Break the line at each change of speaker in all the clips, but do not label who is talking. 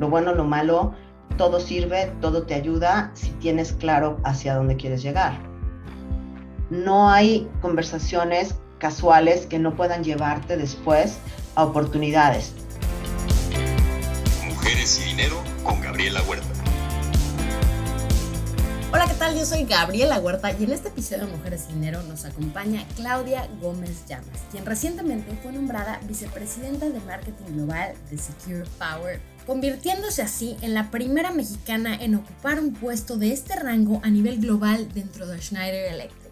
lo bueno, lo malo, todo sirve, todo te ayuda si tienes claro hacia dónde quieres llegar. No hay conversaciones casuales que no puedan llevarte después a oportunidades.
Mujeres y dinero con Gabriela Huerta.
Hola, ¿qué tal? Yo soy Gabriela Huerta y en este episodio de Mujeres y Dinero nos acompaña Claudia Gómez Llamas, quien recientemente fue nombrada vicepresidenta de marketing global de Secure Power, convirtiéndose así en la primera mexicana en ocupar un puesto de este rango a nivel global dentro de Schneider Electric.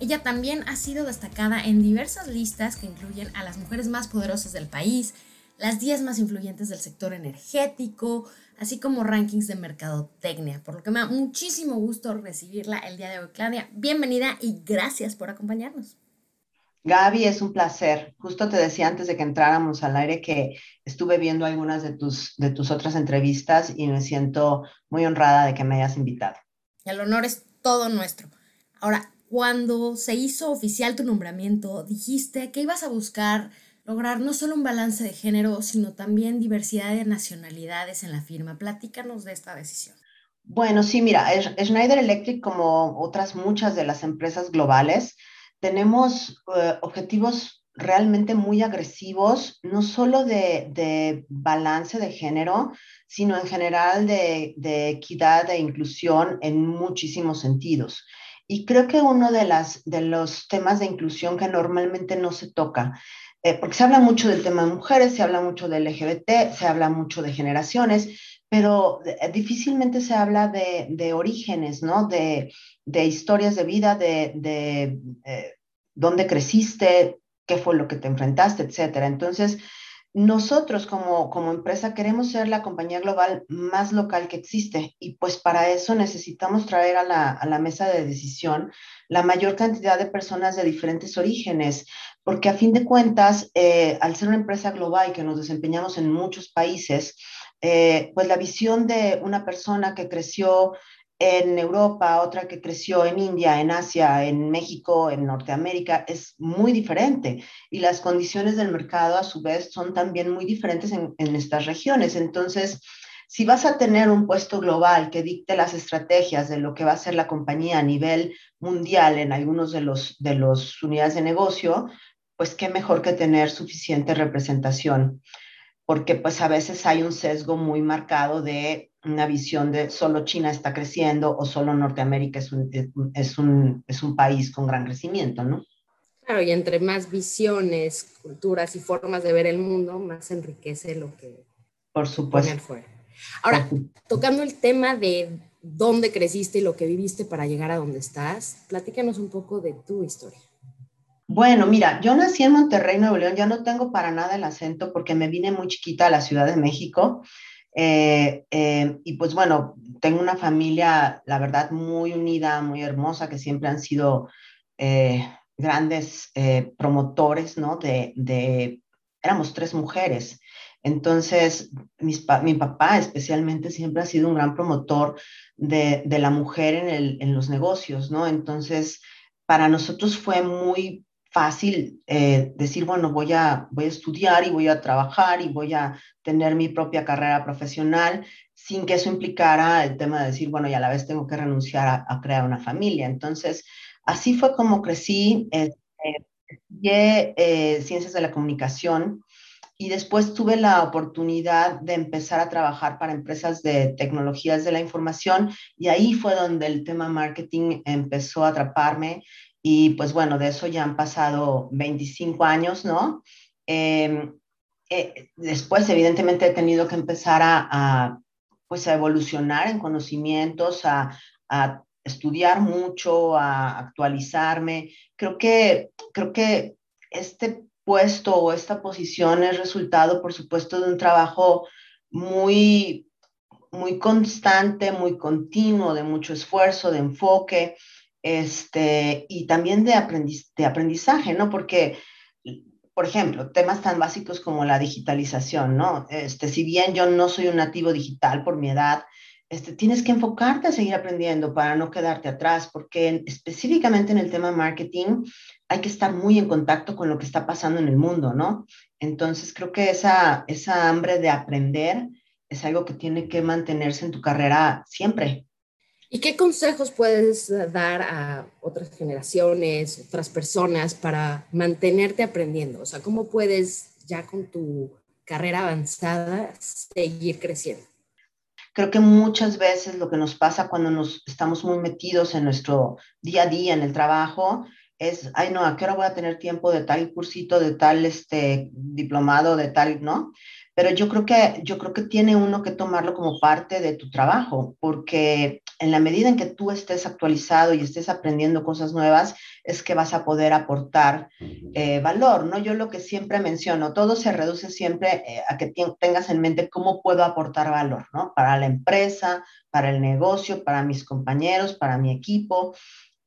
Ella también ha sido destacada en diversas listas que incluyen a las mujeres más poderosas del país, las 10 más influyentes del sector energético, así como rankings de mercadotecnia, por lo que me da muchísimo gusto recibirla el día de hoy. Claudia, bienvenida y gracias por acompañarnos.
Gaby, es un placer. Justo te decía antes de que entráramos al aire que estuve viendo algunas de tus, de tus otras entrevistas y me siento muy honrada de que me hayas invitado.
El honor es todo nuestro. Ahora, cuando se hizo oficial tu nombramiento, dijiste que ibas a buscar lograr no solo un balance de género, sino también diversidad de nacionalidades en la firma. Platícanos de esta decisión.
Bueno, sí, mira, Schneider Electric, como otras muchas de las empresas globales, tenemos eh, objetivos realmente muy agresivos, no solo de, balance de género, sino en general de, de equidad e inclusión en muchísimos sentidos. Y creo que uno de, las, de los temas de inclusión que normalmente no se toca, eh, porque se habla mucho del tema de mujeres, se habla mucho del LGBT, se habla mucho de generaciones, pero eh, difícilmente se habla de, de orígenes, ¿no? De, de, historias de vida, de, de eh, dónde creciste, qué fue lo que te enfrentaste, etcétera. Entonces, nosotros como, como empresa queremos ser la compañía global más local que existe y pues para eso necesitamos traer a la, a la mesa de decisión la mayor cantidad de personas de diferentes orígenes, porque a fin de cuentas, eh, al ser una empresa global que nos desempeñamos en muchos países, eh, pues la visión de una persona que creció en Europa, otra que creció en India, en Asia, en México, en Norteamérica, es muy diferente. Y las condiciones del mercado, a su vez, son también muy diferentes en, estas regiones. Entonces, si vas a tener un puesto global que dicte las estrategias de lo que va a ser la compañía a nivel mundial en algunos de los de los unidades de negocio, pues qué mejor que tener suficiente representación, porque pues a veces hay un sesgo muy marcado de una visión de solo China está creciendo o solo Norteamérica es un, es un, es un país con gran crecimiento, ¿no?
Claro, y entre más visiones, culturas y formas de ver el mundo, más enriquece lo que
Por supuesto.
fuera. Ahora, tocando el tema de dónde creciste y lo que viviste para llegar a donde estás, platícanos un poco de tu historia.
Bueno, mira, yo nací en Monterrey, Nuevo León, ya no tengo para nada el acento porque me vine muy chiquita a la Ciudad de México eh, eh, y pues bueno, tengo una familia, la verdad, muy unida, muy hermosa, que siempre han sido eh, grandes promotores, ¿no? De, de, éramos tres mujeres. Entonces, mi papá especialmente siempre ha sido un gran promotor de, de la mujer en, el, en los negocios, ¿no? Entonces, para nosotros fue muy fácil eh, decir, bueno, voy a, voy a estudiar y voy a trabajar y voy a tener mi propia carrera profesional sin que eso implicara el tema de decir, bueno, y a la vez tengo que renunciar a, crear una familia. Entonces, así fue como crecí, eh, estudié eh, ciencias de la comunicación y después tuve la oportunidad de empezar a trabajar para empresas de tecnologías de la información y ahí fue donde el tema marketing empezó a atraparme y pues bueno, de eso ya han pasado 25 años, ¿no? Em, eh, después, evidentemente, he tenido que empezar a, pues a evolucionar en conocimientos, a, a, estudiar mucho, a actualizarme. Creo que, creo que este puesto o esta posición es resultado, por supuesto, de un trabajo muy, muy constante, muy continuo, de mucho esfuerzo, de enfoque este, y también de, aprendizaje, ¿no? Porque, por ejemplo, temas tan básicos como la digitalización, ¿no? Este, si bien yo no soy un nativo digital por mi edad, este, tienes que enfocarte a seguir aprendiendo para no quedarte atrás, porque específicamente en el tema marketing hay que estar muy en contacto con lo que está pasando en el mundo, ¿no? Entonces creo que esa, esa hambre de aprender es algo que tiene que mantenerse en tu carrera siempre.
¿Y qué consejos puedes dar a otras generaciones, otras personas para mantenerte aprendiendo? O sea, ¿cómo puedes ya con tu carrera avanzada seguir creciendo?
Creo que muchas veces lo que nos pasa cuando nos estamos muy metidos en nuestro día a día, en el trabajo, es, ay no, ¿a qué hora voy a tener tiempo de tal cursito, de tal este, diplomado, de tal, ¿no? Pero yo creo que, yo creo que tiene uno que tomarlo como parte de tu trabajo, porque en la medida en que tú estés actualizado y estés aprendiendo cosas nuevas, es que vas a poder aportar eh, valor, ¿no? Yo lo que siempre menciono, todo se reduce siempre eh, a que tengas en mente cómo puedo aportar valor, ¿no? Para la empresa, para el negocio, para mis compañeros, para mi equipo.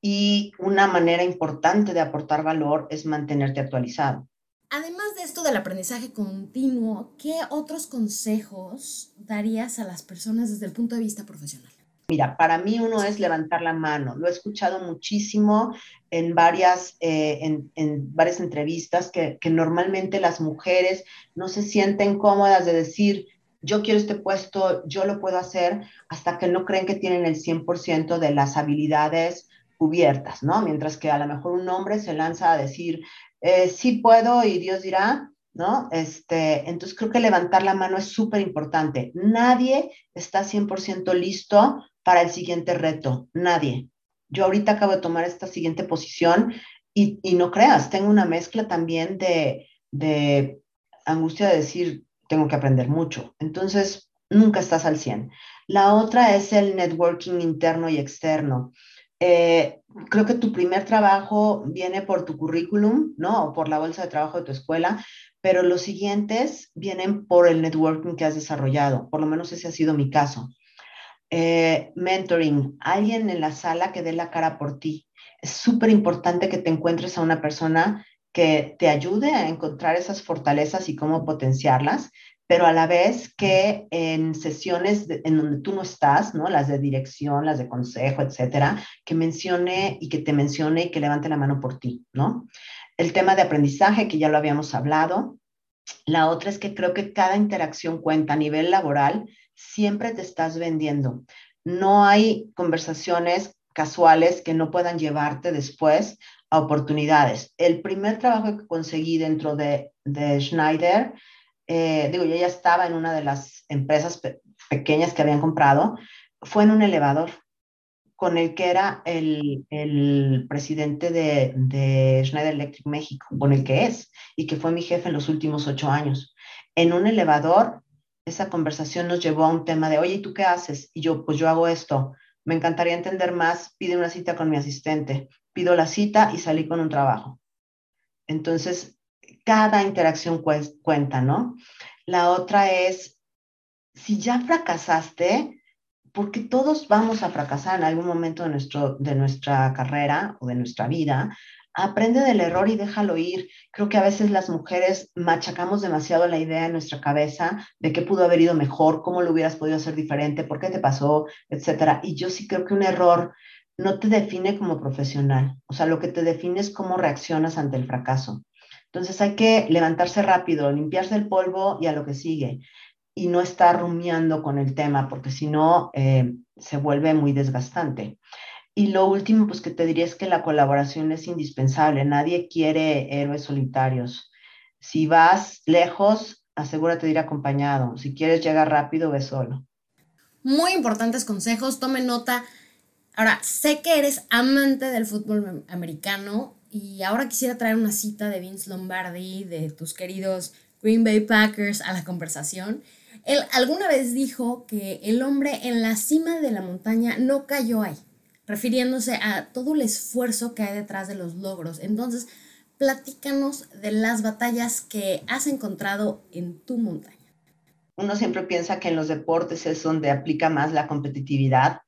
Y una manera importante de aportar valor es mantenerte actualizado.
Además de esto del aprendizaje continuo, ¿qué otros consejos darías a las personas desde el punto de vista profesional?
Mira, para mí uno es levantar la mano. Lo he escuchado muchísimo en varias, eh, en, varias entrevistas que, que normalmente las mujeres no se sienten cómodas de decir, yo quiero este puesto, yo lo puedo hacer, hasta que no creen que tienen el 100% de las habilidades cubiertas, ¿no? Mientras que a lo mejor un hombre se lanza a decir, eh, sí puedo y Dios dirá, ¿no? Este, entonces creo que levantar la mano es súper importante. Nadie está 100% listo para el siguiente reto, nadie. Yo ahorita acabo de tomar esta siguiente posición y, y no creas, tengo una mezcla también de, de angustia de decir, tengo que aprender mucho. Entonces, nunca estás al 100. La otra es el networking interno y externo. Eh, creo que tu primer trabajo viene por tu currículum, ¿no? O por la bolsa de trabajo de tu escuela, pero los siguientes vienen por el networking que has desarrollado. Por lo menos ese ha sido mi caso. Eh, mentoring, alguien en la sala que dé la cara por ti. Es súper importante que te encuentres a una persona que te ayude a encontrar esas fortalezas y cómo potenciarlas, pero a la vez que en sesiones en donde tú no estás, ¿no? Las de dirección, las de consejo, etcétera, que mencione y que te mencione y que levante la mano por ti, ¿no? El tema de aprendizaje, que ya lo habíamos hablado. La otra es que creo que cada interacción cuenta a nivel laboral, siempre te estás vendiendo. No hay conversaciones casuales que no puedan llevarte después a oportunidades. El primer trabajo que conseguí dentro de, de Schneider, eh, digo, yo ya estaba en una de las empresas pequeñas que habían comprado, fue en un elevador con el que era el, el presidente de, de, Schneider Electric México, con el que es, y que fue mi jefe en los últimos ocho años. En un elevador, esa conversación nos llevó a un tema de, oye, ¿y tú qué haces? Y yo, pues yo hago esto. Me encantaría entender más, pide una cita con mi asistente. Pido la cita y salí con un trabajo. Entonces, cada interacción cuenta, ¿no? La otra es, si ya fracasaste, porque todos vamos a fracasar en algún momento de, nuestro, de nuestra carrera o de nuestra vida, aprende del error y déjalo ir. Creo que a veces las mujeres machacamos demasiado la idea en nuestra cabeza de qué pudo haber ido mejor, cómo lo hubieras podido hacer diferente, por qué te pasó, etcétera. Y yo sí creo que un error no te define como profesional. O sea, lo que te define es cómo reaccionas ante el fracaso. Entonces hay que levantarse rápido, limpiarse el polvo y a lo que sigue. Y no estar rumiando con el tema, porque si no, eh, se vuelve muy desgastante. Y lo último, pues que te diría es que la colaboración es indispensable. Nadie quiere héroes solitarios. Si vas lejos, asegúrate de ir acompañado. Si quieres llegar rápido, ve solo.
Muy importantes consejos, tome nota. Ahora, sé que eres amante del fútbol americano y ahora quisiera traer una cita de Vince Lombardi, de tus queridos Green Bay Packers, a la conversación. Él alguna vez dijo que el hombre en la cima de la montaña no cayó ahí, refiriéndose a todo el esfuerzo que hay detrás de los logros. Entonces, platícanos de las batallas que has encontrado en tu montaña.
Uno siempre piensa que en los deportes es donde aplica más la competitividad,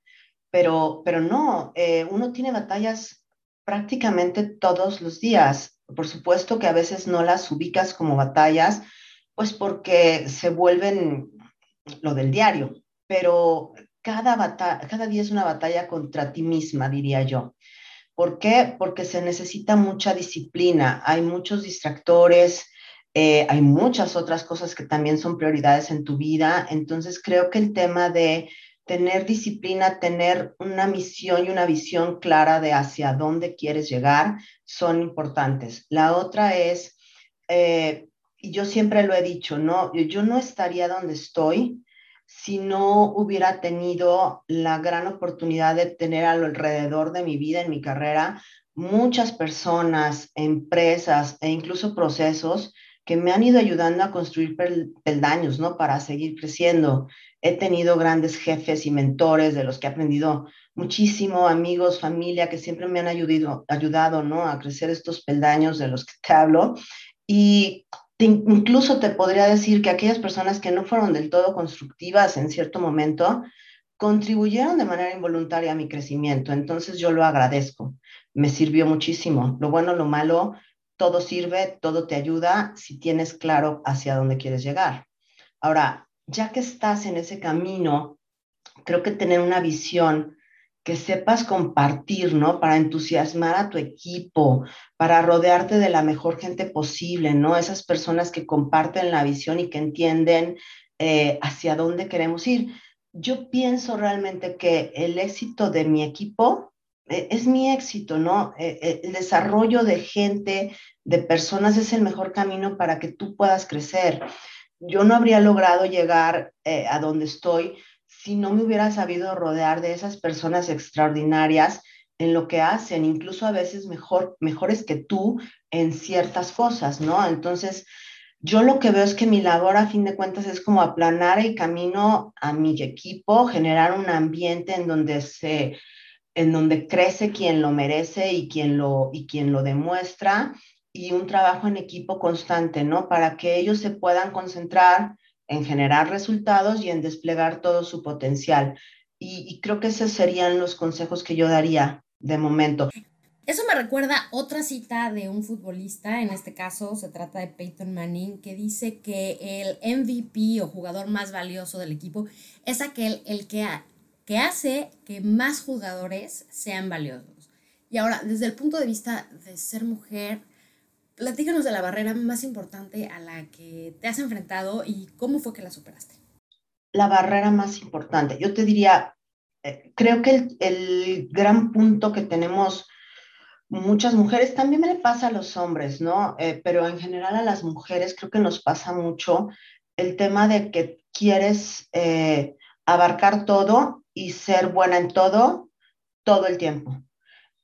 pero, pero no, eh, uno tiene batallas prácticamente todos los días. Por supuesto que a veces no las ubicas como batallas, pues porque se vuelven lo del diario, pero cada, cada día es una batalla contra ti misma, diría yo. ¿Por qué? Porque se necesita mucha disciplina, hay muchos distractores, Eh, hay muchas otras cosas que también son prioridades en tu vida. Entonces creo que el tema de tener disciplina, tener una misión y una visión clara de hacia dónde quieres llegar son importantes. La otra es, eh, y yo siempre lo he dicho, ¿no? Yo no estaría donde estoy si no hubiera tenido la gran oportunidad de tener alrededor de mi vida, en mi carrera, muchas personas, empresas e incluso procesos que me han ido ayudando a construir peldaños, ¿no? Para seguir creciendo. He tenido grandes jefes y mentores de los que he aprendido muchísimo, amigos, familia, que siempre me han ayudado, ayudado ¿no? A crecer estos peldaños de los que te hablo. Y incluso te podría decir que aquellas personas que no fueron del todo constructivas en cierto momento, contribuyeron de manera involuntaria a mi crecimiento. Entonces yo lo agradezco. Me sirvió muchísimo. Lo bueno, lo malo, todo sirve, todo te ayuda si tienes claro hacia dónde quieres llegar. Ahora, ya que estás en ese camino, creo que tener una visión que sepas compartir, ¿no? Para entusiasmar a tu equipo, para rodearte de la mejor gente posible, ¿no? Esas personas que comparten la visión y que entienden eh, hacia dónde queremos ir. Yo pienso realmente que el éxito de mi equipo e, es mi éxito, ¿no? E, e, el desarrollo de gente, de personas es el mejor camino para que tú puedas crecer. Yo no habría logrado llegar eh, a donde estoy si no me hubiera sabido rodear de esas personas extraordinarias en lo que hacen, incluso a veces mejor, mejores que tú en ciertas cosas, ¿no? Entonces, yo lo que veo es que mi labor a fin de cuentas es como aplanar el camino a mi equipo, generar un ambiente en donde se en donde crece quien lo merece y quien lo, y quien lo demuestra, y un trabajo en equipo constante, ¿no? Para que ellos se puedan concentrar en generar resultados y en desplegar todo su potencial. Y, y creo que esos serían los consejos que yo daría de momento.
Eso me recuerda otra cita de un futbolista, en este caso se trata de Peyton Manning, que dice que el MVP o jugador más valioso del equipo es aquel el que que hace que más jugadores sean valiosos. Y ahora, desde el punto de vista de ser mujer, platícanos de la barrera más importante a la que te has enfrentado y cómo fue que la superaste.
La barrera más importante, yo te diría, eh, creo que el, gran punto que tenemos muchas mujeres, también me le pasa a los hombres, ¿no? Eh, pero en general a las mujeres creo que nos pasa mucho el tema de que quieres eh, abarcar todo y ser buena en todo, todo el tiempo.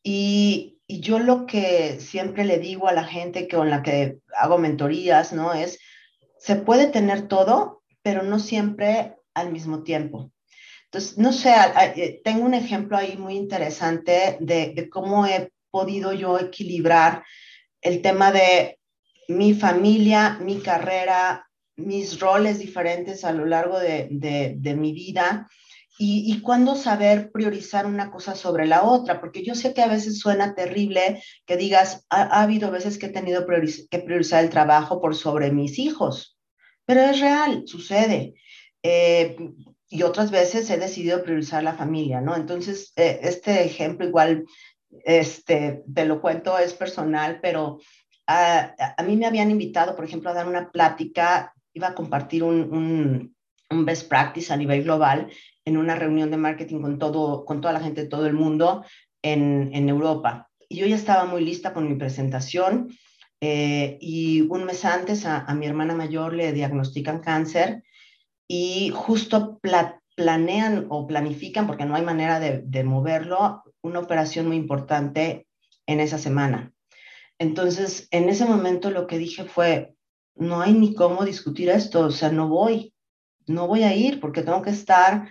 Y, yo lo que siempre le digo a la gente con la que hago mentorías, ¿no? Es, se puede tener todo, pero no siempre al mismo tiempo. Entonces, no sé, eh, tengo un ejemplo ahí muy interesante de, de cómo he podido yo equilibrar el tema de mi familia, mi carrera, mis roles diferentes a lo largo de, de, de mi vida y, cuándo saber priorizar una cosa sobre la otra, porque yo sé que a veces suena terrible que digas, ha, habido veces que he tenido que priorizar el trabajo por sobre mis hijos, pero es real, sucede. Eh, y otras veces he decidido priorizar la familia, ¿no? Entonces, eh, este ejemplo igual, este, te lo cuento, es personal, pero a, a, mí me habían invitado, por ejemplo, a dar una plática, iba a compartir un, un, un best practice a nivel global en una reunión de marketing con, todo, con toda la gente de todo el mundo en, en Europa. Y yo ya estaba muy lista con mi presentación eh, y un mes antes a, a, mi hermana mayor le diagnostican cáncer y justo planean o planifican, porque no hay manera de, de moverlo, una operación muy importante en esa semana. Entonces, en ese momento lo que dije fue, no hay ni cómo discutir esto, o sea, no voy, no voy a ir porque tengo que estar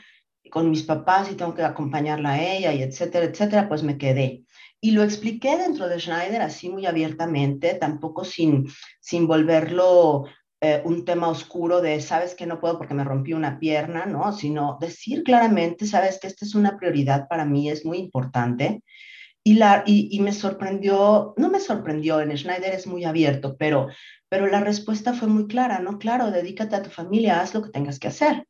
con mis papás y tengo que acompañarla a ella y etcétera, etcétera, pues me quedé. Y lo expliqué dentro de Schneider así muy abiertamente, tampoco sin, sin volverlo eh, un tema oscuro de, sabes que no puedo porque me rompí una pierna, ¿no? Sino decir claramente, sabes que esta es una prioridad para mí, es muy importante. Y, la, y, y me sorprendió, no me sorprendió, en Schneider es muy abierto, pero, pero la respuesta fue muy clara, ¿no? Claro, dedícate a tu familia, haz lo que tengas que hacer.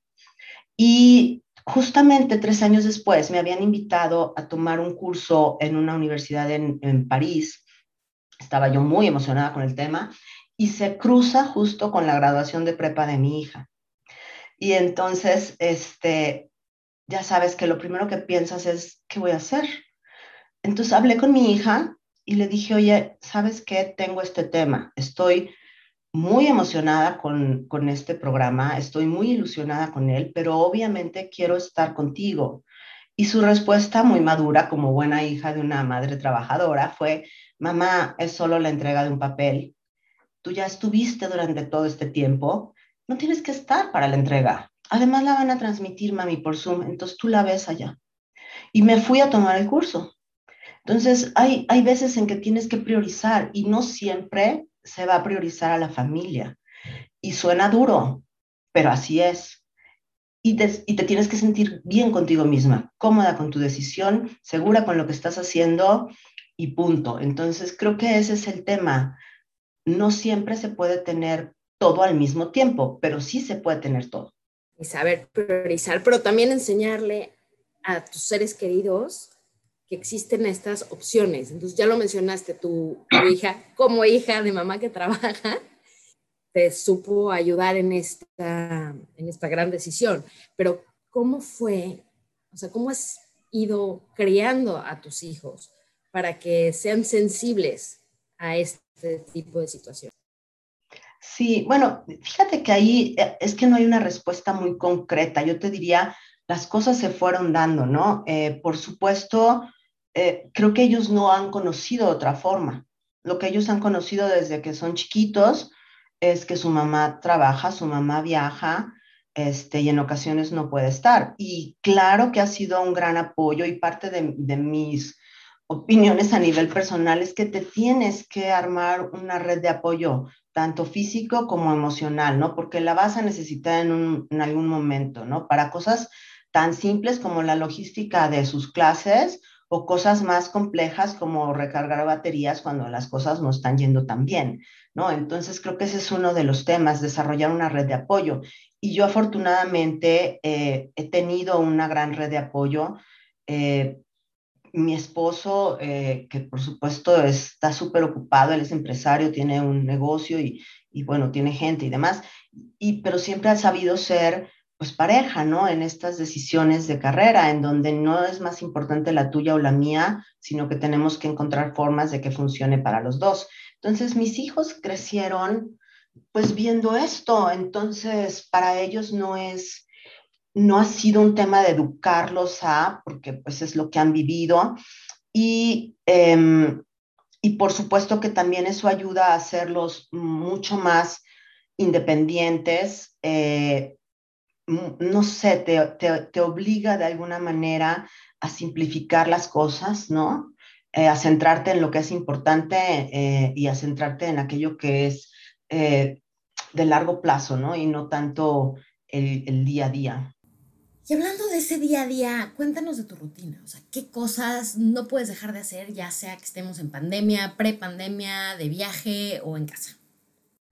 Y Justamente tres años después me habían invitado a tomar un curso en una universidad en, París. Estaba yo muy emocionada con el tema y se cruza justo con la graduación de prepa de mi hija. Y entonces, este, ya sabes que lo primero que piensas es, ¿qué voy a hacer? Entonces hablé con mi hija y le dije, oye, ¿sabes qué? Tengo este tema. Estoy muy emocionada con, con este programa, estoy muy ilusionada con él, pero obviamente quiero estar contigo. Y su respuesta muy madura, como buena hija de una madre trabajadora, fue, mamá, es solo la entrega de un papel. Tú ya estuviste durante todo este tiempo, no tienes que estar para la entrega. Además la van a transmitir, mami, por Zoom, entonces tú la ves allá. Y me fui a tomar el curso. Entonces, hay, hay veces en que tienes que priorizar y no siempre se va a priorizar a la familia. Y suena duro, pero así es. Y te, y te, tienes que sentir bien contigo misma, cómoda con tu decisión, segura con lo que estás haciendo y punto. Entonces, creo que ese es el tema. No siempre se puede tener todo al mismo tiempo, pero sí se puede tener todo.
Y saber priorizar, pero también enseñarle a tus seres queridos que existen estas opciones. Entonces, ya lo mencionaste, tu, hija, como hija de mamá que trabaja, te supo ayudar en esta, en esta gran decisión. Pero, ¿cómo fue? O sea, ¿cómo has ido criando a tus hijos para que sean sensibles a este tipo de situación?
Sí, bueno, fíjate que ahí eh, es que no hay una respuesta muy concreta. Yo te diría, las cosas se fueron dando, ¿no? Eh, por supuesto, eh, creo que ellos no han conocido otra forma. Lo que ellos han conocido desde que son chiquitos es que su mamá trabaja, su mamá viaja, este, y en ocasiones no puede estar. Y claro que ha sido un gran apoyo y parte de, de mis opiniones a nivel personal es que te tienes que armar una red de apoyo, tanto físico como emocional, ¿no? Porque la vas a necesitar en, un, en algún momento, ¿no? Para cosas tan simples como la logística de sus clases o cosas más complejas como recargar baterías cuando las cosas no están yendo tan bien, ¿no? Entonces creo que ese es uno de los temas, desarrollar una red de apoyo. Y yo afortunadamente eh, he tenido una gran red de apoyo. Eh, mi esposo, eh, que por supuesto está súper ocupado, él es empresario, tiene un negocio y, y, bueno, tiene gente y demás, y, pero siempre ha sabido ser pues pareja, ¿no? En estas decisiones de carrera, en donde no es más importante la tuya o la mía, sino que tenemos que encontrar formas de que funcione para los dos. Entonces, mis hijos crecieron pues viendo esto, entonces para ellos no es, no ha sido un tema de educarlos a, porque pues es lo que han vivido, y, eh, y por supuesto que también eso ayuda a hacerlos mucho más independientes, eh, no sé, te, te, te, obliga de alguna manera a simplificar las cosas, ¿no? Eh, a centrarte en lo que es importante eh, y a centrarte en aquello que es eh, de largo plazo, ¿no? Y no tanto el, el, día a día.
Y hablando de ese día a día, cuéntanos de tu rutina, o sea, ¿qué cosas no puedes dejar de hacer, ya sea que estemos en pandemia, prepandemia, de viaje o en casa?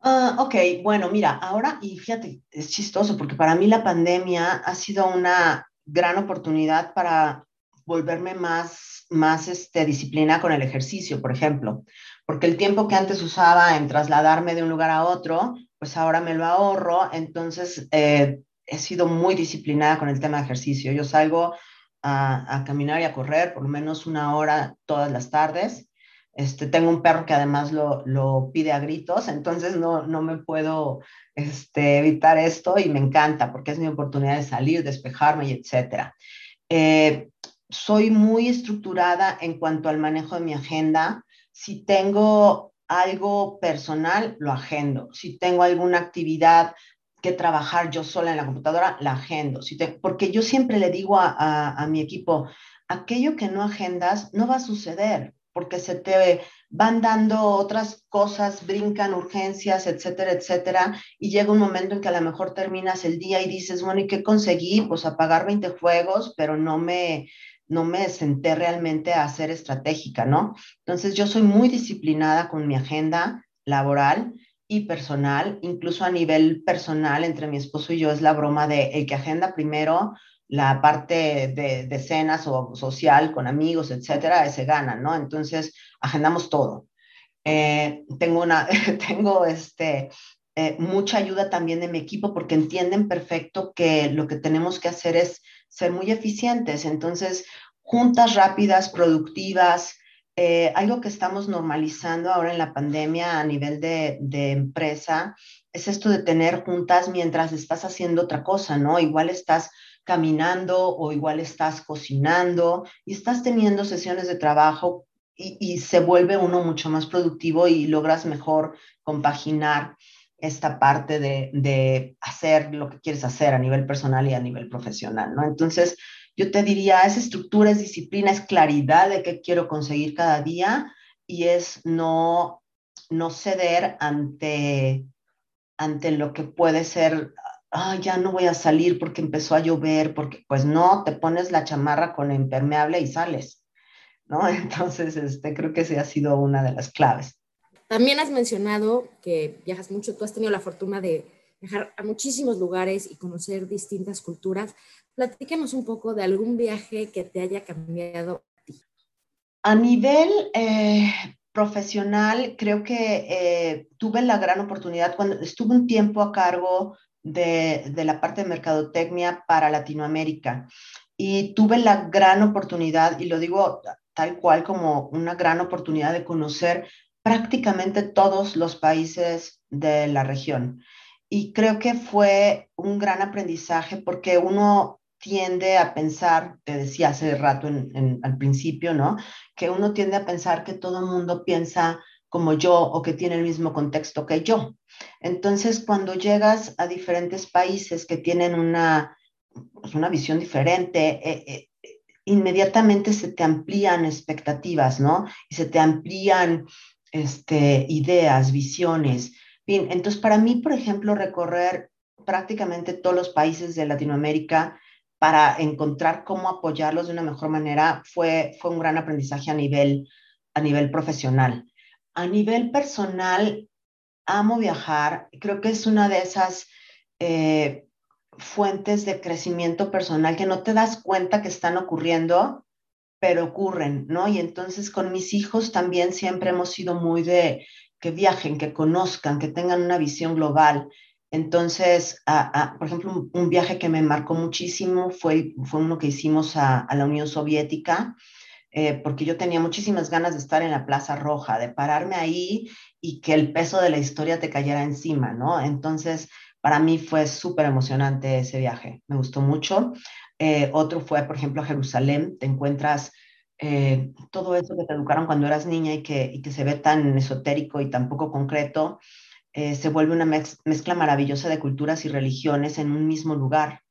Uh, ok, bueno, mira, ahora, y fíjate, es chistoso porque para mí la pandemia ha sido una gran oportunidad para volverme más, más este, disciplina con el ejercicio, por ejemplo, porque el tiempo que antes usaba en trasladarme de un lugar a otro, pues ahora me lo ahorro, entonces eh, he sido muy disciplinada con el tema de ejercicio. Yo salgo a, a caminar y a correr por lo menos una hora todas las tardes este, tengo un perro que además lo, lo pide a gritos, entonces no, no me puedo este, evitar esto y me encanta porque es mi oportunidad de salir, despejarme y etcétera. Eh, soy muy estructurada en cuanto al manejo de mi agenda. Si tengo algo personal, lo agendo. Si tengo alguna actividad que trabajar yo sola en la computadora, la agendo. Si te, porque yo siempre le digo a, a, a mi equipo, aquello que no agendas no va a suceder porque se te van dando otras cosas, brincan urgencias, etcétera, etcétera, y llega un momento en que a lo mejor terminas el día y dices, bueno, ¿y qué conseguí? Pues apagar 20 fuegos, pero no me, no me senté realmente a ser estratégica, ¿no? Entonces yo soy muy disciplinada con mi agenda laboral y personal, incluso a nivel personal entre mi esposo y yo es la broma de el que agenda primero la parte de, de, cenas o social con amigos, etcétera, ese gana, ¿no? Entonces, agendamos todo. Eh, tengo una, tengo este, eh, mucha ayuda también de mi equipo porque entienden perfecto que lo que tenemos que hacer es ser muy eficientes. Entonces, juntas rápidas, productivas, eh, algo que estamos normalizando ahora en la pandemia a nivel de, de, empresa es esto de tener juntas mientras estás haciendo otra cosa, ¿no? Igual estás caminando o igual estás cocinando y estás teniendo sesiones de trabajo y, se vuelve uno mucho más productivo y logras mejor compaginar esta parte de, de, hacer lo que quieres hacer a nivel personal y a nivel profesional, ¿no? Entonces, yo te diría, es estructura, es disciplina, es claridad de qué quiero conseguir cada día y es no, no ceder ante, ante lo que puede ser, ah, ya no voy a salir porque empezó a llover, porque pues no, te pones la chamarra con impermeable y sales, ¿no? Entonces, este, creo que esa ha sido una de las claves.
También has mencionado que viajas mucho, tú has tenido la fortuna de viajar a muchísimos lugares y conocer distintas culturas. Platícanos un poco de algún viaje que te haya cambiado a ti.
A nivel eh, profesional, creo que eh, tuve la gran oportunidad cuando estuve un tiempo a cargo de, de la parte de mercadotecnia para Latinoamérica y tuve la gran oportunidad, y lo digo tal cual como una gran oportunidad de conocer prácticamente todos los países de la región. Y creo que fue un gran aprendizaje porque uno tiende a pensar, te decía hace rato en, en, al principio, ¿no? Que uno tiende a pensar que todo el mundo piensa como yo o que tiene el mismo contexto que yo. Entonces, cuando llegas a diferentes países que tienen una, pues una visión diferente, eh, eh, inmediatamente se te amplían expectativas, ¿no? Y se te amplían este, ideas, visiones. Bien, entonces para mí, por ejemplo, recorrer prácticamente todos los países de Latinoamérica para encontrar cómo apoyarlos de una mejor manera fue, fue un gran aprendizaje a nivel, a nivel profesional. A nivel personal, amo viajar. Creo que es una de esas eh, fuentes de crecimiento personal que no te das cuenta que están ocurriendo pero ocurren, ¿no? Y entonces con mis hijos también siempre hemos sido muy de que viajen, que conozcan, que tengan una visión global. Entonces, por ejemplo, un, viaje que me marcó muchísimo fue, fue uno que hicimos a la Unión Soviética, eh, porque yo tenía muchísimas ganas de estar en la Plaza Roja, de pararme ahí y que el peso de la historia te cayera encima, ¿no? Entonces, para mí fue súper emocionante ese viaje, me gustó mucho. Eh, otro fue, por ejemplo, a Jerusalén. Te encuentras eh, todo eso que te educaron cuando eras niña y que, se ve tan esotérico y tan poco concreto, se vuelve una mez mezcla maravillosa de culturas y religiones en un mismo lugar.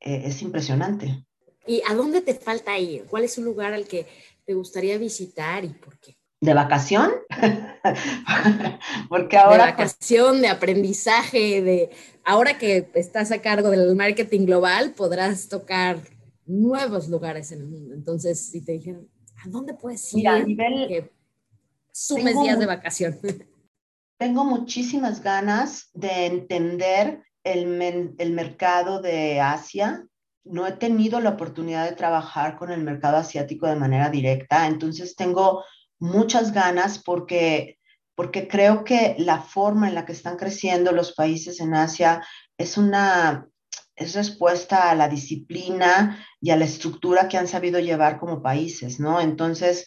Es impresionante.
¿Y a dónde te falta ir? ¿Cuál es un lugar al que te gustaría visitar y por qué?
¿De vacación? Porque ahora...
De vacación, de aprendizaje, de... Ahora que estás a cargo del marketing global, podrás tocar nuevos lugares en el mundo. Entonces, si te dijeran, ¿a dónde puedes ir?
Mira, a nivel...
Que sumes tengo, días de vacación.
Tengo muchísimas ganas de entender el, el mercado de Asia, no he tenido la oportunidad de trabajar con el mercado asiático de manera directa, entonces tengo muchas ganas porque, porque creo que la forma en la que están creciendo los países en Asia es una es respuesta a la disciplina y a la estructura que han sabido llevar como países, ¿no? Entonces,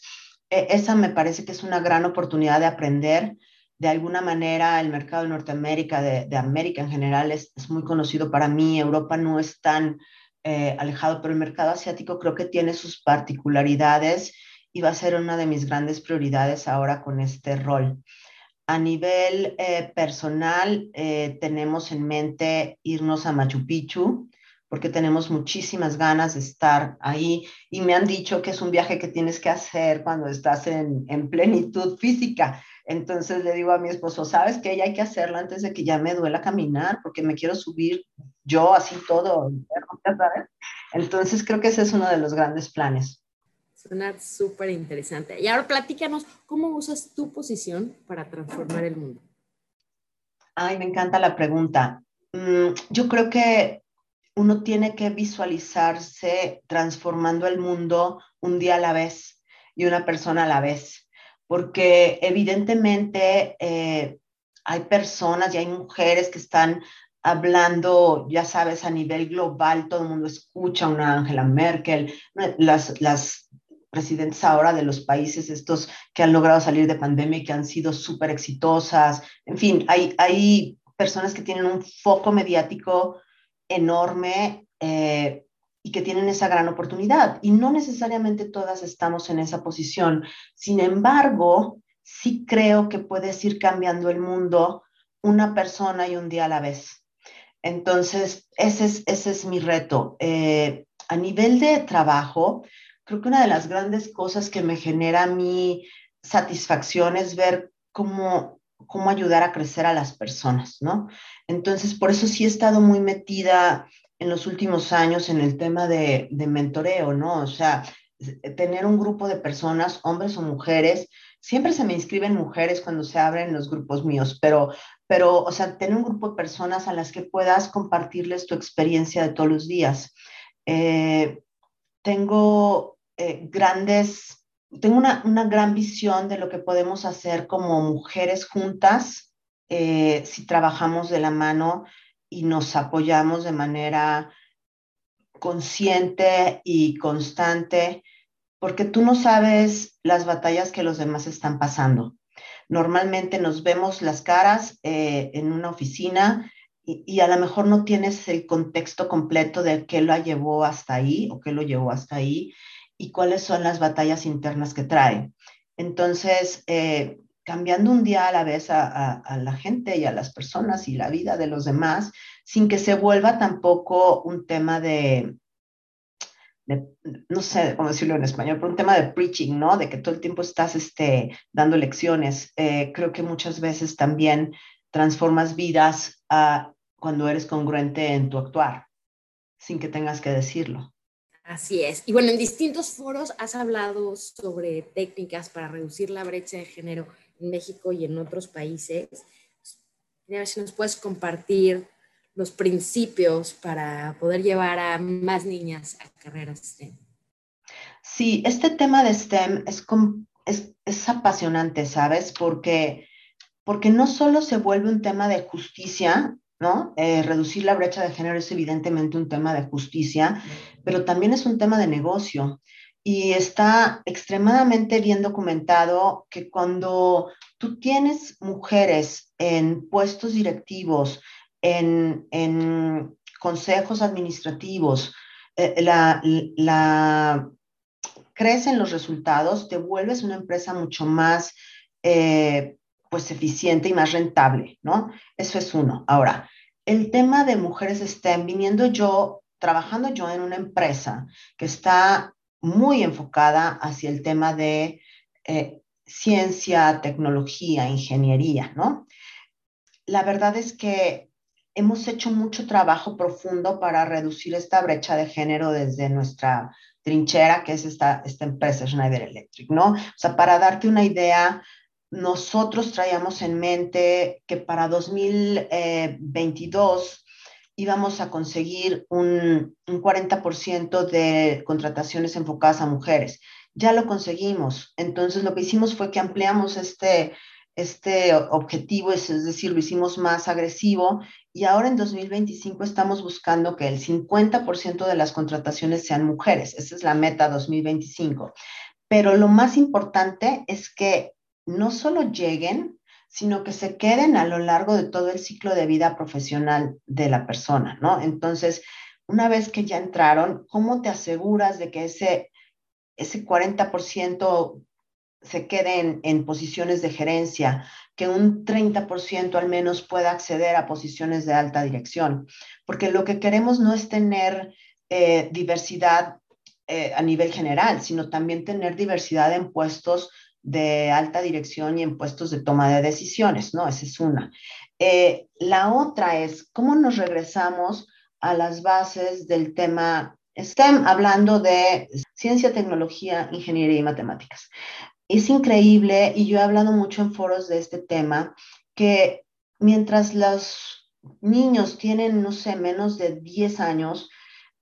e, esa me parece que es una gran oportunidad de aprender. De alguna manera, el mercado de Norteamérica, de, de América en general, es, es, muy conocido para mí. Europa no es tan eh, alejado, pero el mercado asiático creo que tiene sus particularidades y va a ser una de mis grandes prioridades ahora con este rol. A nivel eh, personal, eh, tenemos en mente irnos a Machu Picchu, porque tenemos muchísimas ganas de estar ahí y me han dicho que es un viaje que tienes que hacer cuando estás en, en plenitud física. Entonces le digo a mi esposo, ¿sabes que Ya hay que hacerlo antes de que ya me duela caminar, porque me quiero subir yo así todo, ¿sabes? Entonces creo que ese es uno de los grandes planes.
Suena súper interesante. Y ahora platícanos, ¿cómo usas tu posición para transformar el mundo?
Ay, me encanta la pregunta. Mm, yo creo que uno tiene que visualizarse transformando el mundo un día a la vez y una persona a la vez, porque evidentemente eh, hay personas y hay mujeres que están hablando, ya sabes, a nivel global, todo el mundo escucha a una Angela Merkel, las, las presidentes ahora de los países estos que han logrado salir de pandemia y que han sido súper exitosas. En fin, hay, hay personas que tienen un foco mediático enorme eh, y que tienen esa gran oportunidad. Y no necesariamente todas estamos en esa posición. Sin embargo, sí creo que puedes ir cambiando el mundo una persona y un día a la vez. Entonces, ese es, ese es mi reto. Eh, a nivel de trabajo, creo que una de las grandes cosas que me genera mi satisfacción es ver cómo, cómo ayudar a crecer a las personas, ¿no? Entonces, por eso sí he estado muy metida en los últimos años en el tema de, de mentoreo, ¿no? O sea, tener un grupo de personas, hombres o mujeres, siempre se me inscriben mujeres cuando se abren los grupos míos, pero, pero, o sea, tener un grupo de personas a las que puedas compartirles tu experiencia de todos los días. Eh, tengo eh, grandes, tengo una, una, gran visión de lo que podemos hacer como mujeres juntas eh, si trabajamos de la mano y nos apoyamos de manera consciente y constante, porque tú no sabes las batallas que los demás están pasando. Normalmente nos vemos las caras eh, en una oficina y, y, a lo mejor no tienes el contexto completo de qué lo llevó hasta ahí o qué lo llevó hasta ahí y cuáles son las batallas internas que trae. Entonces, eh, cambiando un día a la vez a, la gente y a las personas y la vida de los demás, sin que se vuelva tampoco un tema de, no sé cómo decirlo en español, pero un tema de preaching, ¿no? De que todo el tiempo estás este, dando lecciones. Eh, creo que muchas veces también transformas vidas a, cuando eres congruente en tu actuar, sin que tengas que decirlo.
Así es. Y bueno, en distintos foros has hablado sobre técnicas para reducir la brecha de género en México y en otros países. A si nos puedes compartir los principios para poder llevar a más niñas a carreras STEM.
Sí, este tema de STEM es, es, es apasionante, ¿sabes? Porque, porque no solo se vuelve un tema de justicia, ¿no? Eh, reducir la brecha de género es evidentemente un tema de justicia, pero también es un tema de negocio. Y está extremadamente bien documentado que cuando tú tienes mujeres en puestos directivos, en, consejos administrativos, eh, la, la, crecen los resultados, te vuelves una empresa mucho más eh, pues eficiente y más rentable, ¿no? Eso es uno. Ahora, el tema de mujeres STEM, viniendo yo, trabajando yo en una empresa que está muy enfocada hacia el tema de eh, ciencia, tecnología, ingeniería, ¿no? La verdad es que hemos hecho mucho trabajo profundo para reducir esta brecha de género desde nuestra trinchera, que es esta, esta empresa Schneider Electric, ¿no? O sea, para darte una idea, nosotros traíamos en mente que para 2022 íbamos a conseguir un, 40% de contrataciones enfocadas a mujeres. Ya lo conseguimos. Entonces, lo que hicimos fue que ampliamos este, este objetivo, es, es decir, lo hicimos más agresivo y ahora en 2025 estamos buscando que el 50% de las contrataciones sean mujeres. Esa es la meta 2025. Pero lo más importante es que no solo lleguen, sino que se queden a lo largo de todo el ciclo de vida profesional de la persona, ¿no? Entonces, una vez que ya entraron, ¿cómo te aseguras de que ese, ese 40% se quede en, posiciones de gerencia, que un 30% al menos pueda acceder a posiciones de alta dirección? Porque lo que queremos no es tener eh, diversidad eh, a nivel general, sino también tener diversidad en puestos de alta dirección y en puestos de toma de decisiones, ¿no? Esa es una. Eh, la otra es cómo nos regresamos a las bases del tema STEM, hablando de ciencia, tecnología, ingeniería y matemáticas. Es increíble, y yo he hablado mucho en foros de este tema, que mientras los niños tienen, no sé, menos de 10 años,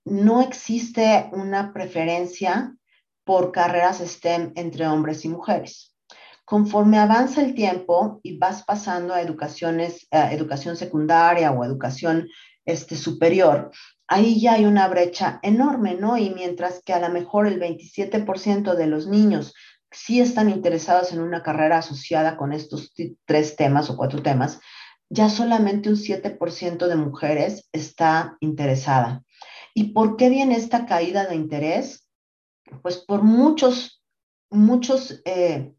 no existe una preferencia por carreras STEM entre hombres y mujeres. Conforme avanza el tiempo y vas pasando a educaciones, educación secundaria o educación este, superior, ahí ya hay una brecha enorme, ¿no? Y mientras que a lo mejor el 27% de los niños sí están interesados en una carrera asociada con estos tres temas o cuatro temas, ya solamente un 7% de mujeres está interesada. ¿Y por qué viene esta caída de interés? Pues por muchos, muchos eh,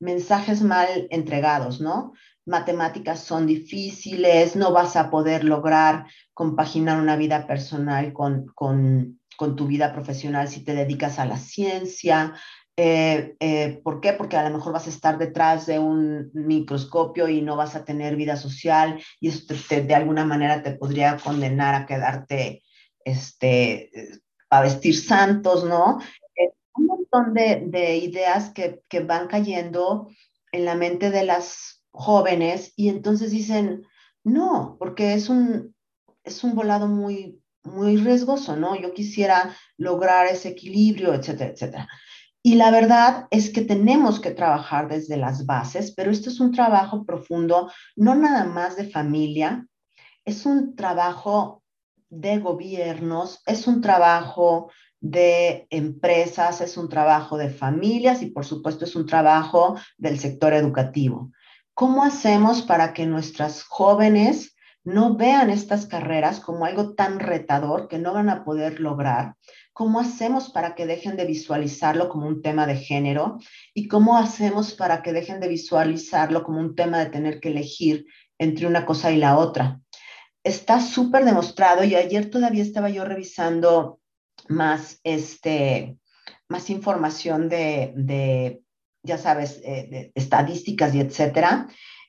mensajes mal entregados, ¿no? Matemáticas son difíciles, no vas a poder lograr compaginar una vida personal con, con, tu vida profesional si te dedicas a la ciencia, eh, eh, ¿Por qué? Porque a lo mejor vas a estar detrás de un microscopio y no vas a tener vida social y de alguna manera te podría condenar a quedarte, este, a vestir santos, ¿no? Montón de, de ideas que, que, van cayendo en la mente de las jóvenes y entonces dicen, no, porque es un, es un volado muy, muy riesgoso, ¿no? Yo quisiera lograr ese equilibrio, etcétera, etcétera. Y la verdad es que tenemos que trabajar desde las bases, pero esto es un trabajo profundo, no nada más de familia, es un trabajo de gobiernos, es un trabajo de empresas, es un trabajo de familias y por supuesto es un trabajo del sector educativo. ¿Cómo hacemos para que nuestras jóvenes no vean estas carreras como algo tan retador que no van a poder lograr, ¿Cómo hacemos para que dejen de visualizarlo como un tema de género? ¿Y cómo hacemos para que dejen de visualizarlo como un tema de tener que elegir entre una cosa y la otra? Está súper demostrado y ayer todavía estaba yo revisando más, este, más información de, de ya sabes, eh, de estadísticas y etcétera.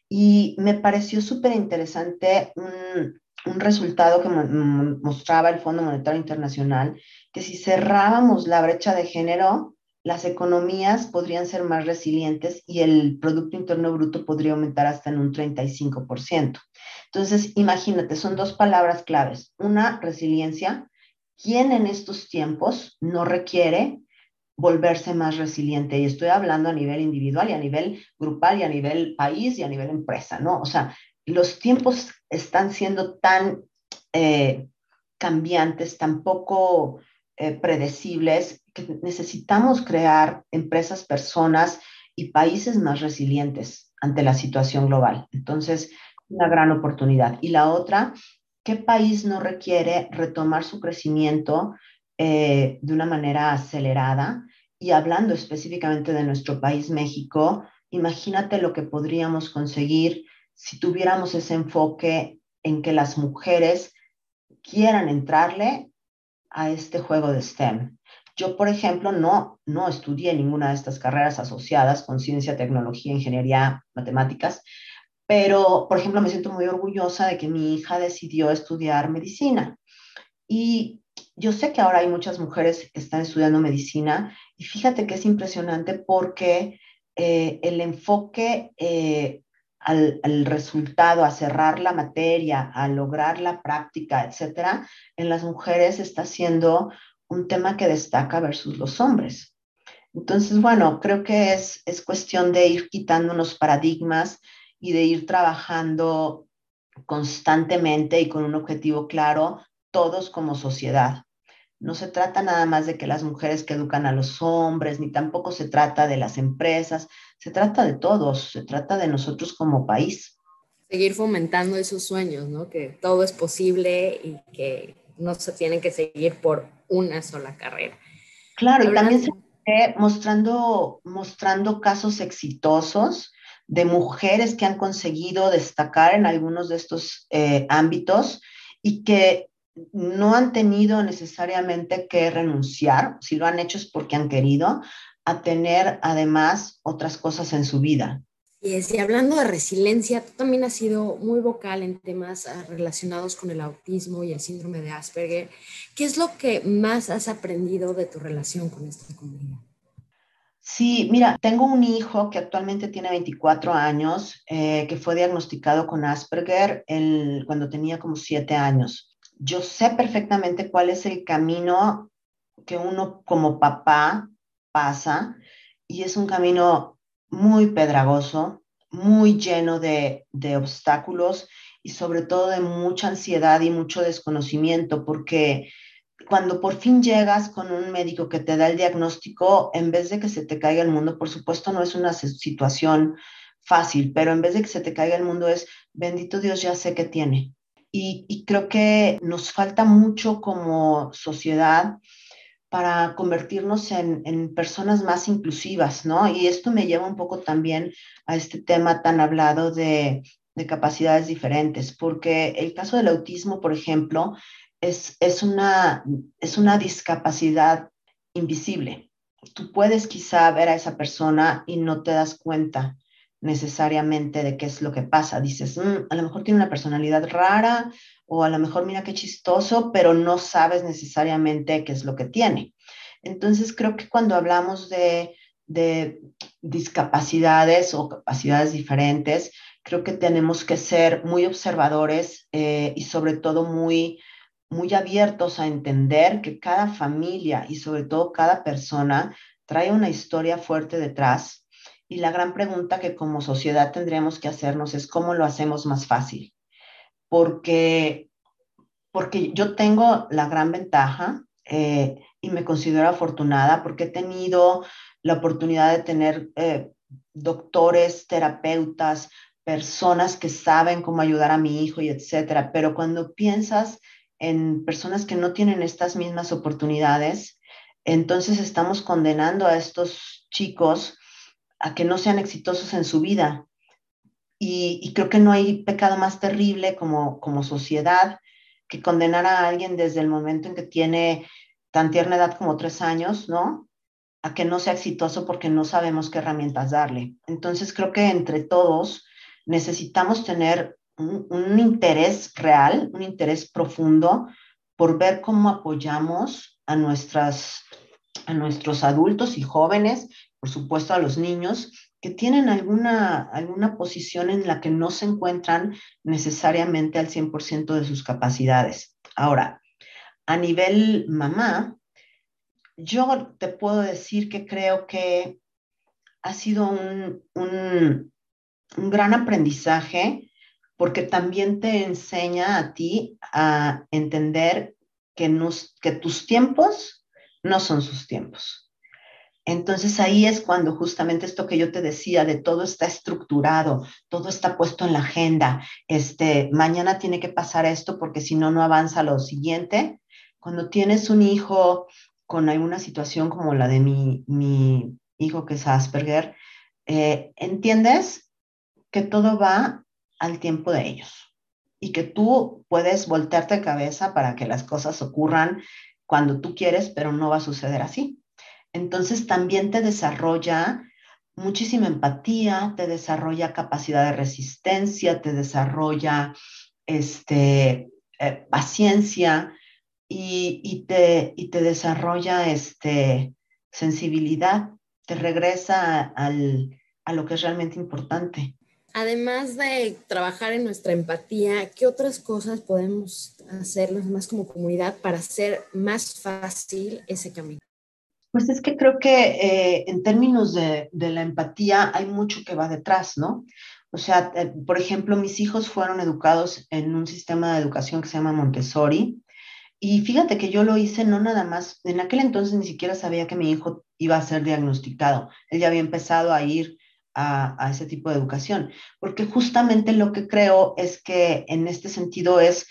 Y me pareció súper interesante un, un resultado que mostraba el Fondo Monetario Internacional, que si cerrábamos la brecha de género, las economías podrían ser más resilientes y el Producto Interno Bruto podría aumentar hasta en un 35%. Entonces, imagínate, son dos palabras claves. Una, resiliencia. ¿Quién en estos tiempos no requiere volverse más resiliente? Y estoy hablando a nivel individual y a nivel grupal y a nivel país y a nivel empresa, ¿no? O sea, los tiempos están siendo tan eh, cambiantes, tan poco eh, predecibles, que necesitamos crear empresas, personas y países más resilientes ante la situación global. Entonces, una gran oportunidad. Y la otra, ¿qué país no requiere retomar su crecimiento eh, de una manera acelerada? Y hablando específicamente de nuestro país, México, imagínate lo que podríamos conseguir si tuviéramos ese enfoque en que las mujeres quieran entrarle a este juego de STEM. Yo, por ejemplo, no, no estudié ninguna de estas carreras asociadas con ciencia, tecnología, ingeniería, matemáticas, pero, por ejemplo, me siento muy orgullosa de que mi hija decidió estudiar medicina. Y yo sé que ahora hay muchas mujeres que están estudiando medicina y fíjate que es impresionante porque eh, el enfoque eh, al, resultado, a cerrar la materia, a lograr la práctica, etcétera, en las mujeres está siendo un tema que destaca versus los hombres. Entonces, bueno, creo que es, es cuestión de ir quitando unos paradigmas y de ir trabajando constantemente y con un objetivo claro, todos como sociedad. No se trata nada más de que las mujeres que educan a los hombres, ni tampoco se trata de las empresas, se trata de todos, se trata de nosotros como país.
Seguir fomentando esos sueños, ¿no? Que todo es posible y que no se tienen que seguir por una sola carrera.
Claro, y también se mostrando, mostrando casos exitosos de mujeres que han conseguido destacar en algunos de estos eh, ámbitos y que no han tenido necesariamente que renunciar, si lo han hecho es porque han querido, a tener además otras cosas en su vida.
Y hablando de resiliencia, tú también has sido muy vocal en temas ah, relacionados con el autismo y el síndrome de Asperger. ¿Qué es lo que más has aprendido de tu relación con esta comunidad?
Sí, mira, tengo un hijo que actualmente tiene 24 años, eh, que fue diagnosticado con Asperger cuando tenía como 7 años. Yo sé perfectamente cuál es el camino que uno como papá pasa y es un camino muy pedragoso, muy lleno de, de obstáculos y sobre todo de mucha ansiedad y mucho desconocimiento, porque cuando por fin llegas con un médico que te da el diagnóstico, en vez de que se te caiga el mundo, por supuesto no es una situación fácil, pero en vez de que se te caiga el mundo es, bendito Dios, ya sé que tiene. Y, y creo que nos falta mucho como sociedad para convertirnos en, en, personas más inclusivas, ¿no? Y esto me lleva un poco también a este tema tan hablado de, de capacidades diferentes, porque el caso del autismo, por ejemplo, es, es, una, es una discapacidad invisible. Tú puedes quizá ver a esa persona y no te das cuenta necesariamente de qué es lo que pasa. Dices, mm, a lo mejor tiene una personalidad rara o a lo mejor mira qué chistoso, pero no sabes necesariamente qué es lo que tiene. Entonces creo que cuando hablamos de, de discapacidades o capacidades diferentes, creo que tenemos que ser muy observadores eh, y sobre todo muy, muy abiertos a entender que cada familia y sobre todo cada persona trae una historia fuerte detrás. Y la gran pregunta que como sociedad tendríamos que hacernos es cómo lo hacemos más fácil. Porque, porque yo tengo la gran ventaja eh, y me considero afortunada porque he tenido la oportunidad de tener eh, doctores, terapeutas, personas que saben cómo ayudar a mi hijo y etcétera. Pero cuando piensas en personas que no tienen estas mismas oportunidades, entonces estamos condenando a estos chicos a que no sean exitosos en su vida. Y, creo que no hay pecado más terrible como, como sociedad que condenar a alguien desde el momento en que tiene tan tierna edad como tres años, ¿no? A que no sea exitoso porque no sabemos qué herramientas darle. Entonces creo que entre todos necesitamos tener un, interés real, un interés profundo por ver cómo apoyamos a, nuestras, a nuestros adultos y jóvenes, por supuesto a los niños, que tienen alguna, alguna posición en la que no se encuentran necesariamente al 100% de sus capacidades. Ahora, a nivel mamá, yo te puedo decir que creo que ha sido un, un, un gran aprendizaje porque también te enseña a ti a entender que, tus tiempos no son sus tiempos. Entonces ahí es cuando justamente esto que yo te decía de todo está estructurado, todo está puesto en la agenda. Este, mañana tiene que pasar esto porque si no no avanza lo siguiente. Cuando tienes un hijo con alguna situación como la de mi, mi hijo que es Asperger, eh, entiendes que todo va al tiempo de ellos y que tú puedes voltearte cabeza para que las cosas ocurran cuando tú quieres, pero no va a suceder así. Entonces también te desarrolla muchísima empatía, te desarrolla capacidad de resistencia, te desarrolla este, eh, paciencia y, y, te, y te desarrolla este, sensibilidad, te regresa al, a lo que es realmente importante
además de trabajar en nuestra empatía, ¿qué otras cosas podemos hacer los demás como comunidad para hacer más fácil ese camino?
Pues es que creo que eh, en términos de, de, la empatía hay mucho que va detrás, ¿no? O sea, eh, por ejemplo, mis hijos fueron educados en un sistema de educación que se llama Montessori. Y fíjate que yo lo hice no nada más, en aquel entonces ni siquiera sabía que mi hijo iba a ser diagnosticado. Él ya había empezado a ir a, ese tipo de educación, porque justamente lo que creo es que en este sentido es,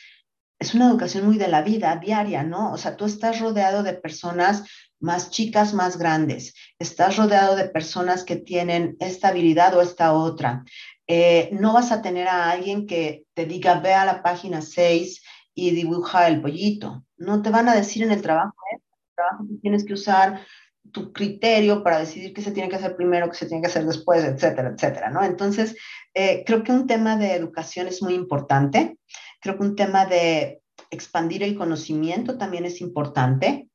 es una educación muy de la vida diaria, ¿no? O sea, tú estás rodeado de personas más chicas, más grandes, estás rodeado de personas que tienen esta habilidad o esta otra. Eh, no vas a tener a alguien que te diga, ve a la página 6 y dibuja el pollito. No te van a decir en el trabajo, ¿eh? el trabajo que tienes que usar tu criterio para decidir qué se tiene que hacer primero, qué se tiene que hacer después, etcétera, etcétera, ¿no? Entonces, eh, creo que un tema de educación es muy importante. Creo que un tema de expandir el conocimiento también es importante.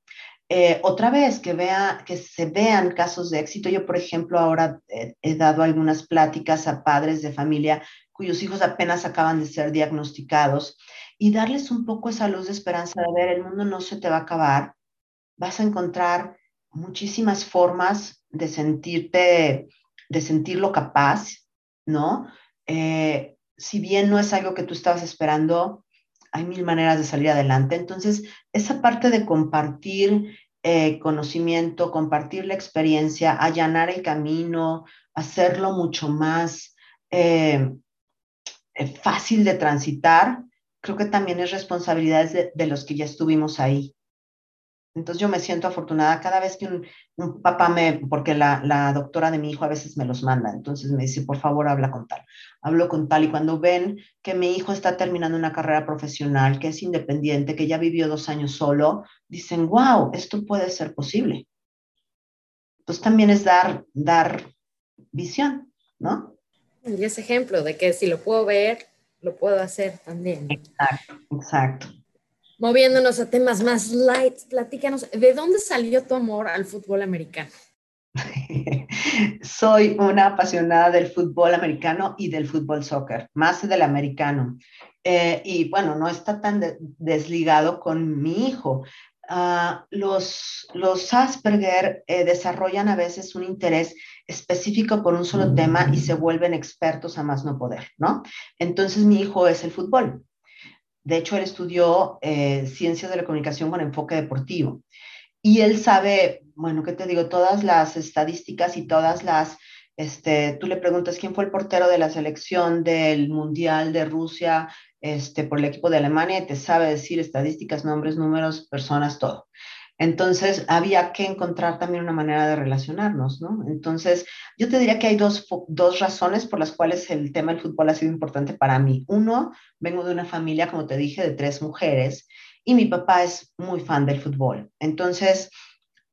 Eh, otra vez, que, vea, que se vean casos de éxito. Yo, por ejemplo, ahora eh, he dado algunas pláticas a padres de familia cuyos hijos apenas acaban de ser diagnosticados y darles un poco esa luz de esperanza de ver, el mundo no se te va a acabar, vas a encontrar muchísimas formas de sentirte de sentirlo capaz, ¿no? Eh, si bien no es algo que tú estabas esperando, hay mil maneras de salir adelante. Entonces, esa parte de compartir eh, conocimiento, compartir la experiencia, allanar el camino, hacerlo mucho más eh, fácil de transitar, creo que también es responsabilidad de los que ya estuvimos ahí. Entonces yo me siento afortunada cada vez que un, papá me, porque la, la, doctora de mi hijo a veces me los manda, entonces me dice, por favor, habla con tal. Hablo con tal y cuando ven que mi hijo está terminando una carrera profesional, que es independiente, que ya vivió dos años solo, dicen, wow, esto puede ser posible. Entonces también es dar, dar visión, ¿no?
Y ese ejemplo de que si lo puedo ver, lo puedo hacer también.
Exacto, exacto.
Moviéndonos a temas más light, platícanos, ¿de dónde salió tu amor al fútbol americano?
Soy una apasionada del fútbol americano y del fútbol soccer, más del americano. Eh, y bueno, no está tan desligado con mi hijo. Ah, los, los Asperger eh, desarrollan a veces un interés específico por un solo tema y se vuelven expertos a más no poder, ¿no? Entonces mi hijo es el fútbol. De hecho, él estudió eh, ciencias de la comunicación con enfoque deportivo. Y él sabe, bueno, ¿qué te digo? Todas las estadísticas y todas las, este, tú le preguntas quién fue el portero de la selección del Mundial de Rusia este, por el equipo de Alemania y te sabe decir estadísticas, nombres, números, personas, todo. Entonces, había que encontrar también una manera de relacionarnos, ¿no? Entonces, yo te diría que hay dos, dos razones por las cuales el tema del fútbol ha sido importante para mí. Uno, vengo de una familia, como te dije, de tres mujeres y mi papá es muy fan del fútbol. Entonces,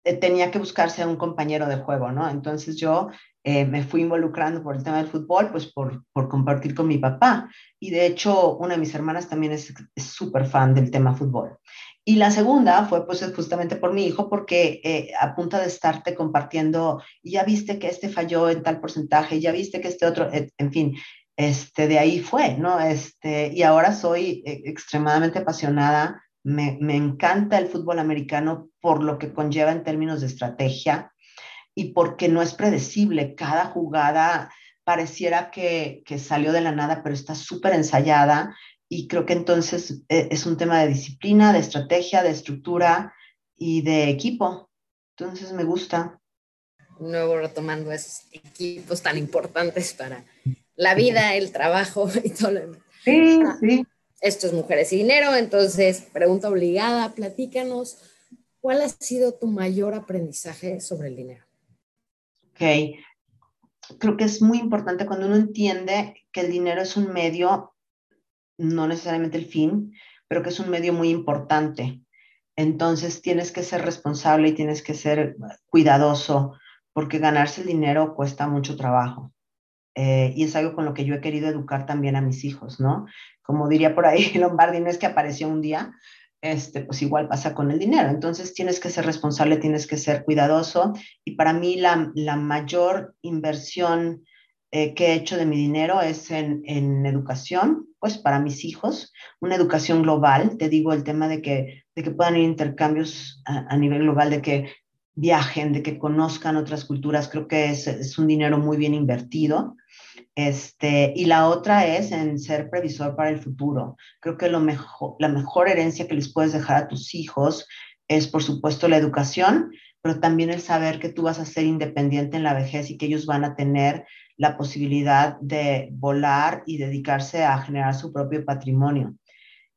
eh, tenía que buscarse un compañero de juego, ¿no? Entonces yo eh, me fui involucrando por el tema del fútbol, pues por, por, compartir con mi papá. Y de hecho, una de mis hermanas también es súper fan del tema fútbol. Y la segunda fue pues justamente por mi hijo, porque eh, a punto de estarte compartiendo, ya viste que este falló en tal porcentaje, ya viste que este otro, en fin, este, de ahí fue, ¿no? Este, y ahora soy eh, extremadamente apasionada, me, me encanta el fútbol americano por lo que conlleva en términos de estrategia y porque no es predecible, cada jugada pareciera que, que salió de la nada, pero está súper ensayada y creo que entonces eh, es un tema de disciplina, de estrategia, de estructura y de equipo. Entonces me gusta.
Nuevo retomando esos equipos tan importantes para la vida, el trabajo y todo lo demás.
Sí, sí.
Esto es Mujeres y Dinero, entonces pregunta obligada, platícanos, ¿cuál ha sido tu mayor aprendizaje sobre el dinero?
Ok, creo que es muy importante cuando uno entiende que el dinero es un medio no necesariamente el fin, pero que es un medio muy importante. Entonces tienes que ser responsable y tienes que ser cuidadoso porque ganarse el dinero cuesta mucho trabajo. Eh, y es algo con lo que yo he querido educar también a mis hijos, ¿no? Como diría por ahí Lombardi, no es que apareció un día, este, pues igual pasa con el dinero. Entonces tienes que ser responsable, tienes que ser cuidadoso. Y para mí la, la mayor inversión eh, que he hecho de mi dinero es en, en, educación, pues para mis hijos, una educación global, te digo el tema de que, de que puedan ir intercambios a, nivel global, de que viajen, de que conozcan otras culturas, creo que es, es un dinero muy bien invertido. Este, y la otra es en ser previsor para el futuro. Creo que lo mejor, la mejor herencia que les puedes dejar a tus hijos es, por supuesto, la educación, pero también el saber que tú vas a ser independiente en la vejez y que ellos van a tener la posibilidad de volar y dedicarse a generar su propio patrimonio.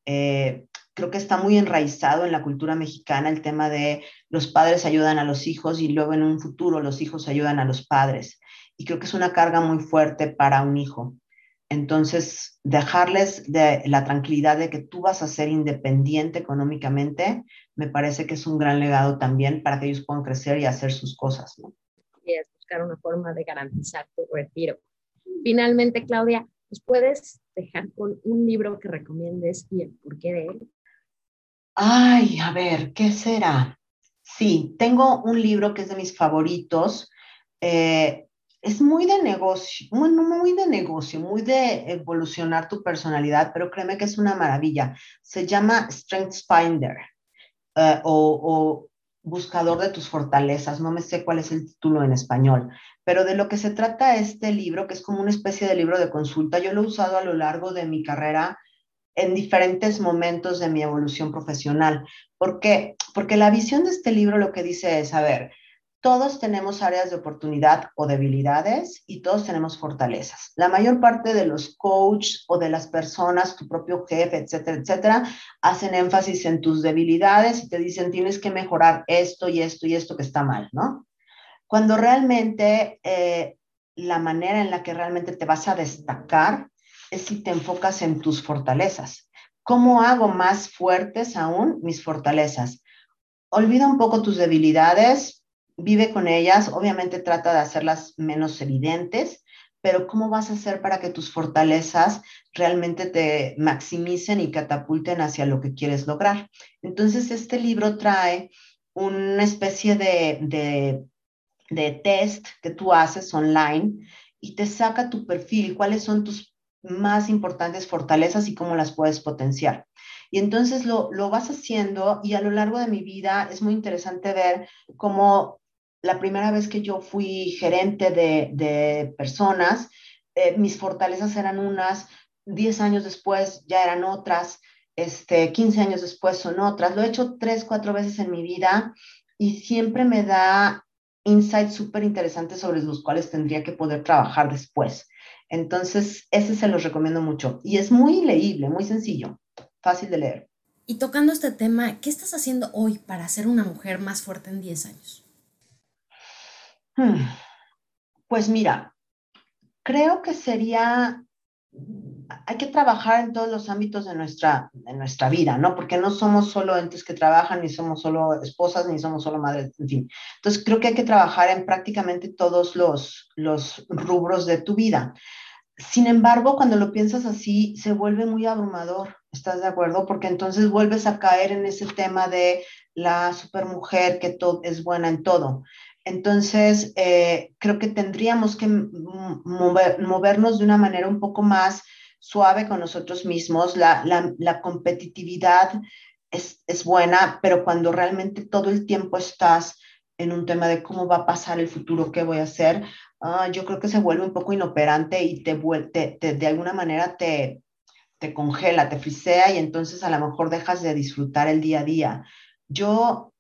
Eh, creo que está muy enraizado en la cultura mexicana el tema de los padres ayudan a los hijos y luego en un futuro los hijos ayudan a los padres. Y creo que es una carga muy fuerte para un hijo. Entonces, dejarles de la tranquilidad de que tú vas a ser independiente económicamente, me parece que es un gran legado también para que ellos puedan crecer y hacer sus cosas.
Una forma de garantizar tu retiro. Finalmente, Claudia, ¿nos puedes dejar con un libro que recomiendes y el porqué de él?
Ay, a ver, ¿qué será? Sí, tengo un libro que es de mis favoritos. Eh, es muy de negocio, muy, muy de negocio, muy de evolucionar tu personalidad, pero créeme que es una maravilla. Se llama Strengths Finder eh, o, buscador de tus fortalezas, no me sé cuál es el título en español, pero de lo que se trata este libro, que es como una especie de libro de consulta, yo lo he usado a lo largo de mi carrera en diferentes momentos de mi evolución profesional. ¿Por qué? Porque la visión de este libro lo que dice es, a ver, todos tenemos áreas de oportunidad o debilidades y todos tenemos fortalezas. La mayor parte de los coaches o de las personas, tu propio jefe, etcétera, etcétera, hacen énfasis en tus debilidades y te dicen tienes que mejorar esto y esto y esto que está mal, ¿no? Cuando realmente eh, la manera en la que realmente te vas a destacar es si te enfocas en tus fortalezas. ¿Cómo hago más fuertes aún mis fortalezas? Olvida un poco tus debilidades, vive con ellas, obviamente trata de hacerlas menos evidentes, pero ¿cómo vas a hacer para que tus fortalezas realmente te maximicen y catapulten hacia lo que quieres lograr? Entonces, este libro trae una especie de, de, de test que tú haces online y te saca tu perfil, cuáles son tus más importantes fortalezas y cómo las puedes potenciar. Y entonces lo, lo, vas haciendo y a lo largo de mi vida es muy interesante ver cómo la primera vez que yo fui gerente de, personas, eh, mis fortalezas eran unas, 10 años después ya eran otras, este, 15 años después son otras. Lo he hecho tres, cuatro veces en mi vida y siempre me da insights súper interesantes sobre los cuales tendría que poder trabajar después. Entonces, ese se los recomiendo mucho. Y es muy leíble, muy sencillo, fácil de leer.
Y tocando este tema, ¿qué estás haciendo hoy para ser una mujer más fuerte en 10 años?
Hmm. Pues mira, creo que sería, hay que trabajar en todos los ámbitos de nuestra, de nuestra vida, ¿no? Porque no somos solo entes que trabajan, ni somos solo esposas, ni somos solo madres, en fin. Entonces creo que hay que trabajar en prácticamente todos los, los rubros de tu vida. Sin embargo, cuando lo piensas así, se vuelve muy abrumador, ¿estás de acuerdo? Porque entonces vuelves a caer en ese tema de la supermujer que es buena en todo. Entonces, eh, creo que tendríamos que movernos de una manera un poco más suave con nosotros mismos. La, competitividad es, buena, pero cuando realmente todo el tiempo estás en un tema de cómo va a pasar el futuro, qué voy a hacer, ah, yo creo que se vuelve un poco inoperante y te, te, de alguna manera te, te congela, te frisea y entonces a lo mejor dejas de disfrutar el día a día. Yo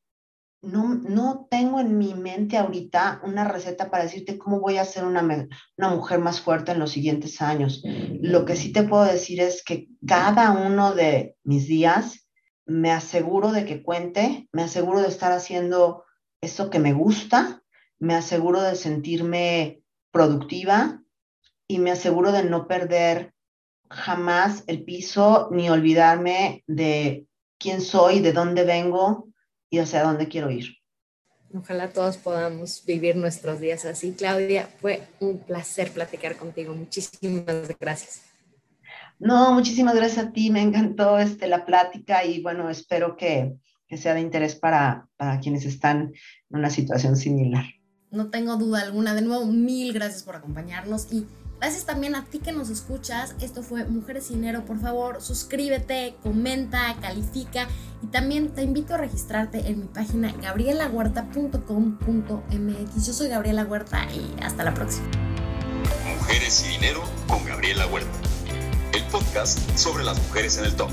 no, tengo en mi mente ahorita una receta para decirte cómo voy a ser una, una, mujer más fuerte en los siguientes años. Lo que sí te puedo decir es que cada uno de mis días me aseguro de que cuente, me aseguro de estar haciendo eso que me gusta, me aseguro de sentirme productiva y me aseguro de no perder jamás el piso ni olvidarme de quién soy, de dónde vengo, y hacia dónde quiero ir.
Ojalá todos podamos vivir nuestros días así. Claudia, fue un placer platicar contigo. Muchísimas gracias.
No, muchísimas gracias a ti. Me encantó este, la plática y bueno, espero que, que sea de interés para, para quienes están en una situación similar.
No tengo duda alguna. De nuevo, mil gracias por acompañarnos y Gracias también a ti que nos escuchas. Esto fue Mujeres Dinero. Por favor, suscríbete, comenta, califica y también te invito a registrarte en mi página gabrielahuerta.com.mx. Yo soy Gabriela Huerta y hasta la próxima.
Mujeres y Dinero con Gabriela Huerta. El podcast sobre las mujeres en el top.